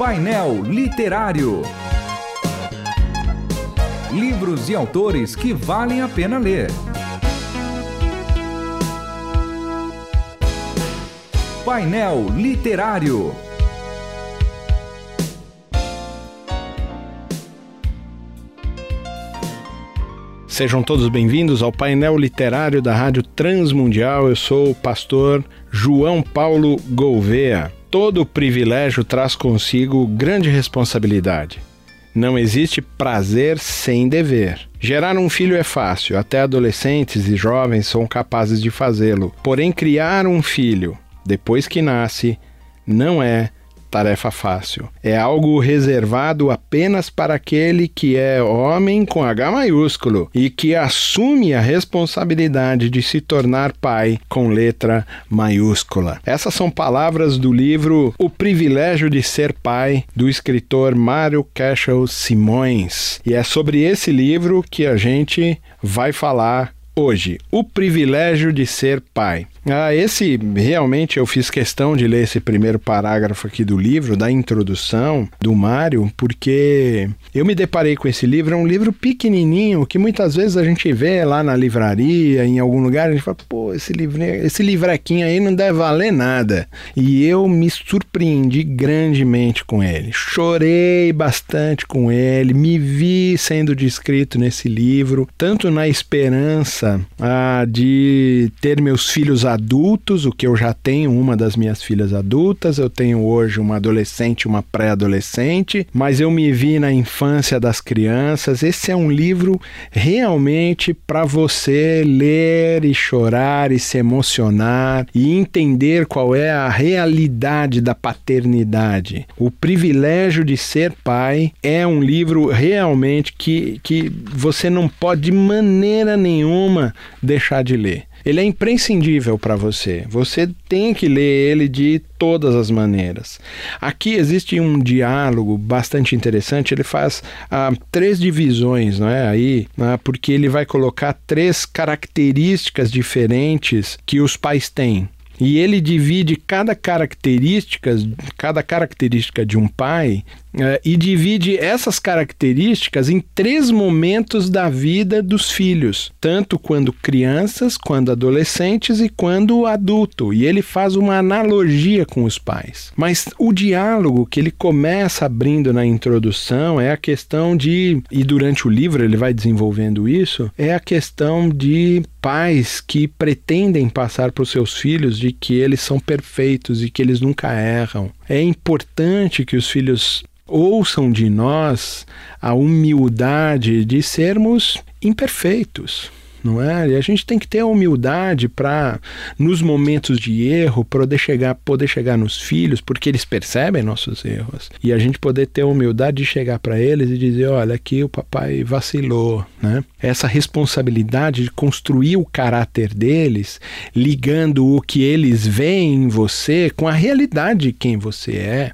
Painel Literário. Livros e autores que valem a pena ler. Painel Literário. Sejam todos bem-vindos ao painel literário da Rádio Transmundial. Eu sou o pastor João Paulo Gouveia. Todo privilégio traz consigo grande responsabilidade. Não existe prazer sem dever. Gerar um filho é fácil, até adolescentes e jovens são capazes de fazê-lo. Porém, criar um filho, depois que nasce, não é tarefa fácil. É algo reservado apenas para aquele que é homem com H maiúsculo e que assume a responsabilidade de se tornar pai com letra maiúscula. Essas são palavras do livro O Privilégio de Ser Pai, do escritor Mário Cashel Simões. E é sobre esse livro que a gente vai falar hoje. O Privilégio de Ser Pai. Ah, esse realmente eu fiz questão de ler esse primeiro parágrafo aqui do livro, da introdução do Mário, porque eu me deparei com esse livro, é um livro pequenininho que muitas vezes a gente vê lá na livraria, em algum lugar, a gente fala, pô, esse livro, esse livrequinho aí não deve valer nada. E eu me surpreendi grandemente com ele. Chorei bastante com ele, me vi sendo descrito nesse livro, tanto na esperança ah, de ter meus filhos adultos, o que eu já tenho uma das minhas filhas adultas, eu tenho hoje uma adolescente, uma pré-adolescente, mas eu me vi na infância das crianças. Esse é um livro realmente para você ler e chorar e se emocionar e entender qual é a realidade da paternidade. O privilégio de ser pai é um livro realmente que, que você não pode de maneira nenhuma deixar de ler. Ele é imprescindível para você. Você tem que ler ele de todas as maneiras. Aqui existe um diálogo bastante interessante. Ele faz ah, três divisões, não é? Aí, ah, porque ele vai colocar três características diferentes que os pais têm. E ele divide cada característica, cada característica de um pai é, e divide essas características em três momentos da vida dos filhos, tanto quando crianças, quando adolescentes e quando adulto. E ele faz uma analogia com os pais. Mas o diálogo que ele começa abrindo na introdução é a questão de, e durante o livro ele vai desenvolvendo isso, é a questão de pais que pretendem passar para os seus filhos de que eles são perfeitos e que eles nunca erram. É importante que os filhos ouçam de nós a humildade de sermos imperfeitos não é? E a gente tem que ter a humildade para, nos momentos de erro, poder chegar, poder chegar nos filhos, porque eles percebem nossos erros. E a gente poder ter a humildade de chegar para eles e dizer: olha, aqui o papai vacilou, né? Essa responsabilidade de construir o caráter deles, ligando o que eles veem em você com a realidade de quem você é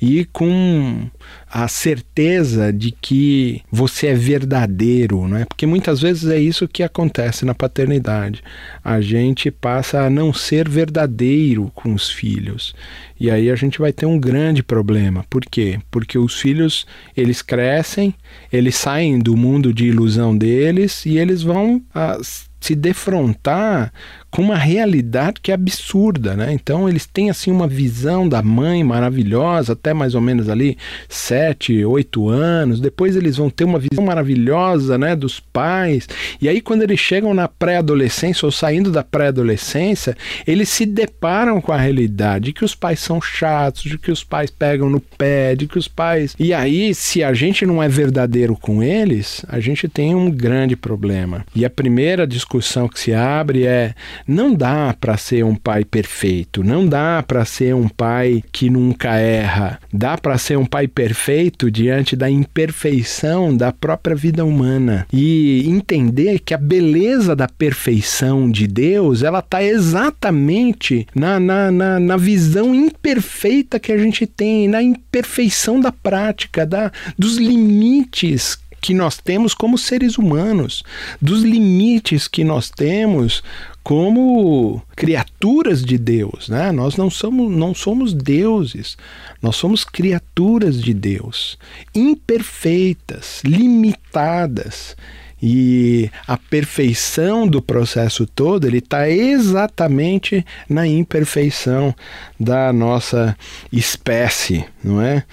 e com a certeza de que você é verdadeiro, não é? Porque muitas vezes é isso que acontece na paternidade. A gente passa a não ser verdadeiro com os filhos. E aí a gente vai ter um grande problema. Por quê? Porque os filhos, eles crescem, eles saem do mundo de ilusão deles e eles vão a, se defrontar com uma realidade que é absurda, né? Então eles têm assim uma visão da mãe maravilhosa até mais ou menos ali sete, oito anos. Depois eles vão ter uma visão maravilhosa, né, dos pais. E aí quando eles chegam na pré-adolescência ou saindo da pré-adolescência, eles se deparam com a realidade de que os pais são chatos, de que os pais pegam no pé, de que os pais. E aí, se a gente não é verdadeiro com eles, a gente tem um grande problema. E a primeira discussão que se abre é Não dá para ser um pai perfeito, não dá para ser um pai que nunca erra. Dá para ser um pai perfeito diante da imperfeição da própria vida humana e entender que a beleza da perfeição de Deus, ela está exatamente na, na, na, na visão imperfeita que a gente tem, na imperfeição da prática, da, dos limites que nós temos como seres humanos, dos limites que nós temos como criaturas de Deus, né? Nós não somos, não somos deuses, nós somos criaturas de Deus, imperfeitas, limitadas. E a perfeição do processo todo, ele está exatamente na imperfeição da nossa espécie, não é?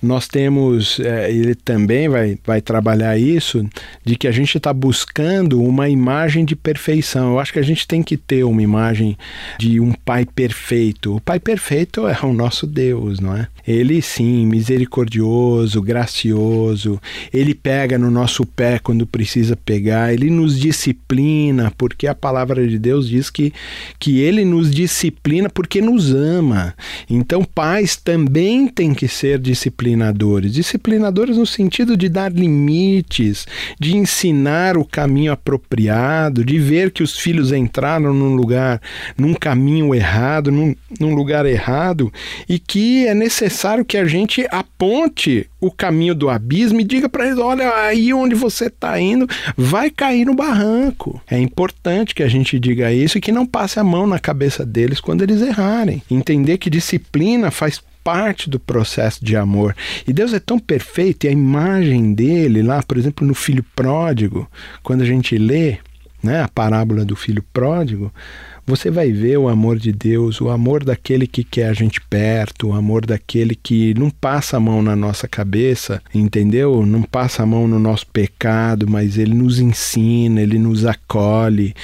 Nós temos, é, ele também vai, vai trabalhar isso, de que a gente está buscando uma imagem de perfeição. Eu acho que a gente tem que ter uma imagem de um pai perfeito. O pai perfeito é o nosso Deus, não é? Ele sim, misericordioso, gracioso, ele pega no nosso pé quando precisa pegar, ele nos disciplina, porque a palavra de Deus diz que, que ele nos disciplina porque nos ama. Então, pais também têm que ser disciplinados disciplinadores. Disciplinadores no sentido de dar limites, de ensinar o caminho apropriado, de ver que os filhos entraram num lugar, num caminho errado, num, num lugar errado, e que é necessário que a gente aponte o caminho do abismo e diga para eles: olha, aí onde você está indo, vai cair no barranco. É importante que a gente diga isso e que não passe a mão na cabeça deles quando eles errarem. Entender que disciplina faz parte do processo de amor. E Deus é tão perfeito, e a imagem dele, lá, por exemplo, no filho pródigo, quando a gente lê né, a parábola do filho pródigo, você vai ver o amor de Deus, o amor daquele que quer a gente perto, o amor daquele que não passa a mão na nossa cabeça, entendeu? Não passa a mão no nosso pecado, mas ele nos ensina, ele nos acolhe.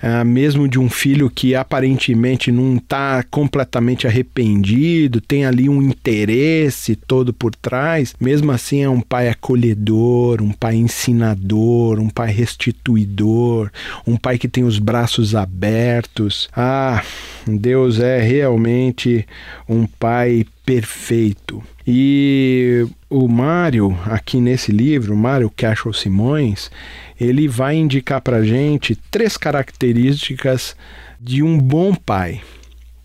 Ah, mesmo de um filho que aparentemente não está completamente arrependido, tem ali um interesse todo por trás, mesmo assim é um pai acolhedor, um pai ensinador, um pai restituidor, um pai que tem os braços abertos Ah, Deus é realmente um Pai perfeito. E o Mário, aqui nesse livro, Mário Cashel Simões, ele vai indicar para gente três características de um bom pai.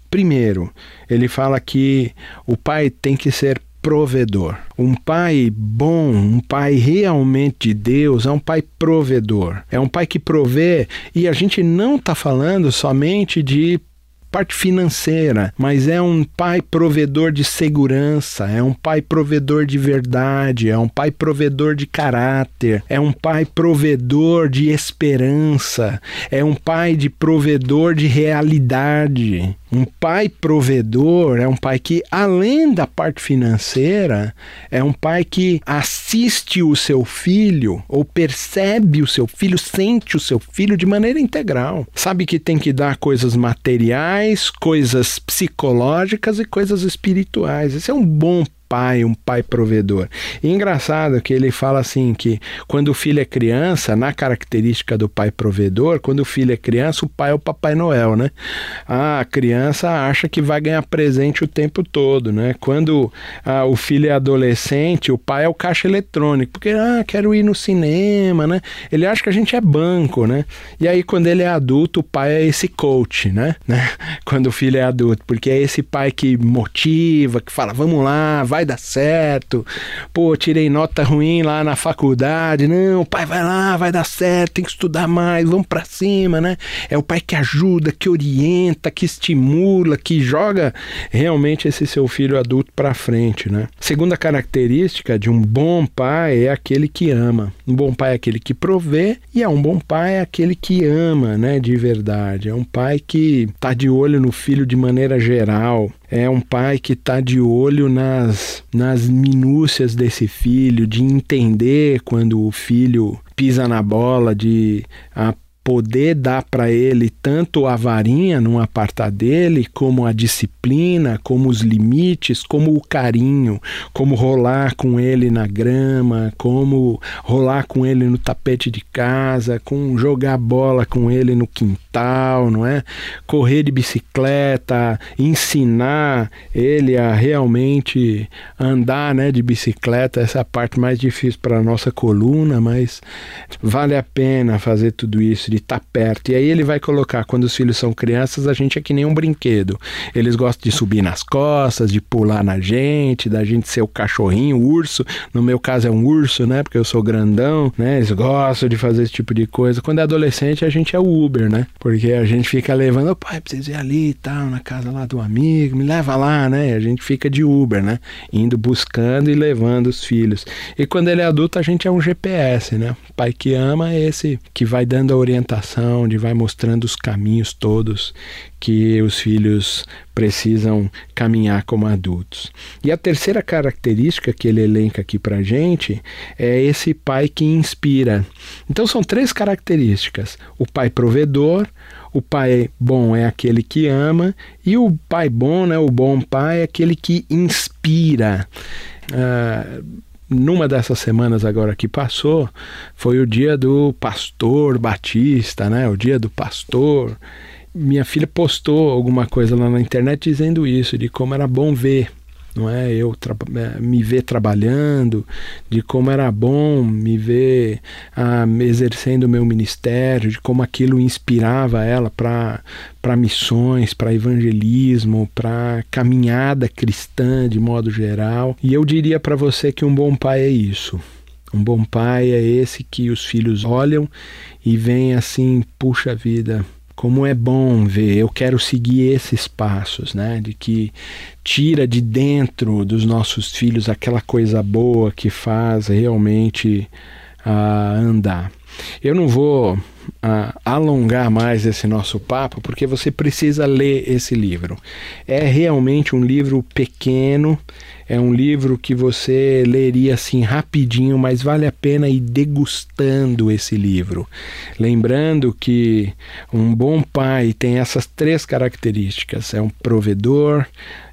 Primeiro, ele fala que o pai tem que ser provedor. Um pai bom, um pai realmente de Deus, é um pai provedor. É um pai que provê, e a gente não está falando somente de parte financeira, mas é um pai provedor de segurança, é um pai provedor de verdade, é um pai provedor de caráter, é um pai provedor de esperança, é um pai de provedor de realidade. Um pai provedor é um pai que, além da parte financeira, é um pai que assiste o seu filho ou percebe o seu filho, sente o seu filho de maneira integral. Sabe que tem que dar coisas materiais, coisas psicológicas e coisas espirituais. Esse é um bom pai, um pai provedor. E engraçado que ele fala assim que quando o filho é criança, na característica do pai provedor, quando o filho é criança, o pai é o Papai Noel, né? A criança acha que vai ganhar presente o tempo todo, né? Quando ah, o filho é adolescente, o pai é o caixa eletrônico, porque ah, quero ir no cinema, né? Ele acha que a gente é banco, né? E aí quando ele é adulto, o pai é esse coach, né? né? Quando o filho é adulto, porque é esse pai que motiva, que fala, vamos lá, vai vai dar certo. Pô, tirei nota ruim lá na faculdade. Não, pai, vai lá, vai dar certo, tem que estudar mais, vamos para cima, né? É o pai que ajuda, que orienta, que estimula, que joga realmente esse seu filho adulto para frente, né? Segunda característica de um bom pai é aquele que ama. Um bom pai é aquele que provê e é um bom pai é aquele que ama, né, de verdade. É um pai que tá de olho no filho de maneira geral, é um pai que está de olho nas, nas minúcias desse filho, de entender quando o filho pisa na bola, de poder dar para ele tanto a varinha não apartar dele, como a disciplina, como os limites, como o carinho, como rolar com ele na grama, como rolar com ele no tapete de casa, com jogar bola com ele no quintal, não é? Correr de bicicleta, ensinar ele a realmente andar, né, de bicicleta, essa é parte mais difícil para nossa coluna, mas vale a pena fazer tudo isso de estar tá perto. E aí ele vai colocar, quando os filhos são crianças, a gente é que nem um brinquedo. Eles gostam de subir nas costas, de pular na gente, da gente ser o cachorrinho, o urso. No meu caso é um urso, né? Porque eu sou grandão, né? Eles gostam de fazer esse tipo de coisa. Quando é adolescente, a gente é o Uber, né? Porque a gente fica levando, o pai, precisa ir ali e tal, na casa lá do amigo, me leva lá, né? E a gente fica de Uber, né? Indo buscando e levando os filhos. E quando ele é adulto, a gente é um GPS, né? Pai que ama é esse que vai dando a orientação, de vai mostrando os caminhos todos que os filhos precisam caminhar como adultos. E a terceira característica que ele elenca aqui para gente é esse pai que inspira. Então são três características: o pai provedor, o pai bom é aquele que ama e o pai bom, né, o bom pai é aquele que inspira. Uh, numa dessas semanas agora que passou, foi o dia do pastor batista, né? O dia do pastor. Minha filha postou alguma coisa lá na internet dizendo isso, de como era bom ver não é? Eu é, me ver trabalhando, de como era bom me ver ah, exercendo o meu ministério, de como aquilo inspirava ela para missões, para evangelismo, para caminhada cristã de modo geral. E eu diria para você que um bom pai é isso. Um bom pai é esse que os filhos olham e veem assim, puxa vida, como é bom ver, eu quero seguir esses passos, né? De que tira de dentro dos nossos filhos aquela coisa boa que faz realmente uh, andar. Eu não vou uh, alongar mais esse nosso papo, porque você precisa ler esse livro. É realmente um livro pequeno, é um livro que você leria assim rapidinho, mas vale a pena ir degustando esse livro. Lembrando que um bom pai tem essas três características: é um provedor,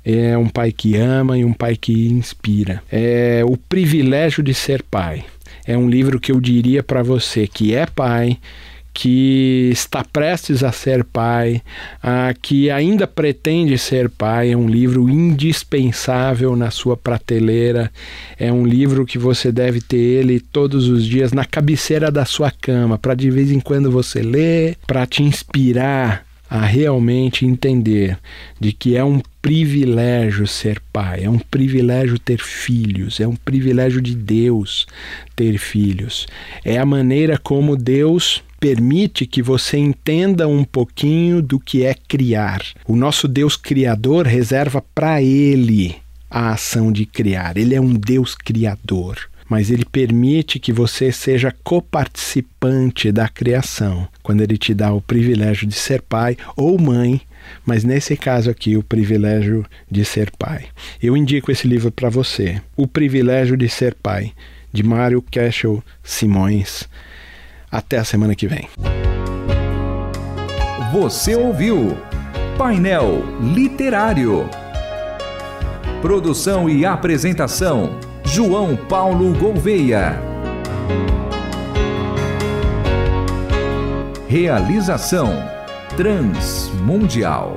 é um pai que ama e um pai que inspira. É o privilégio de ser pai. É um livro que eu diria para você que é pai que está prestes a ser pai, ah, que ainda pretende ser pai, é um livro indispensável na sua prateleira, é um livro que você deve ter ele todos os dias na cabeceira da sua cama, para de vez em quando você ler, para te inspirar a realmente entender de que é um privilégio ser pai, é um privilégio ter filhos, é um privilégio de Deus ter filhos. É a maneira como Deus permite que você entenda um pouquinho do que é criar. O nosso Deus Criador reserva para Ele a ação de criar. Ele é um Deus Criador, mas Ele permite que você seja coparticipante da criação, quando Ele te dá o privilégio de ser pai ou mãe. Mas nesse caso aqui, o privilégio de ser pai. Eu indico esse livro para você, O Privilégio de Ser Pai, de Mário Cashel Simões. Até a semana que vem. Você ouviu Painel Literário. Produção e apresentação: João Paulo Gouveia. Realização Transmundial.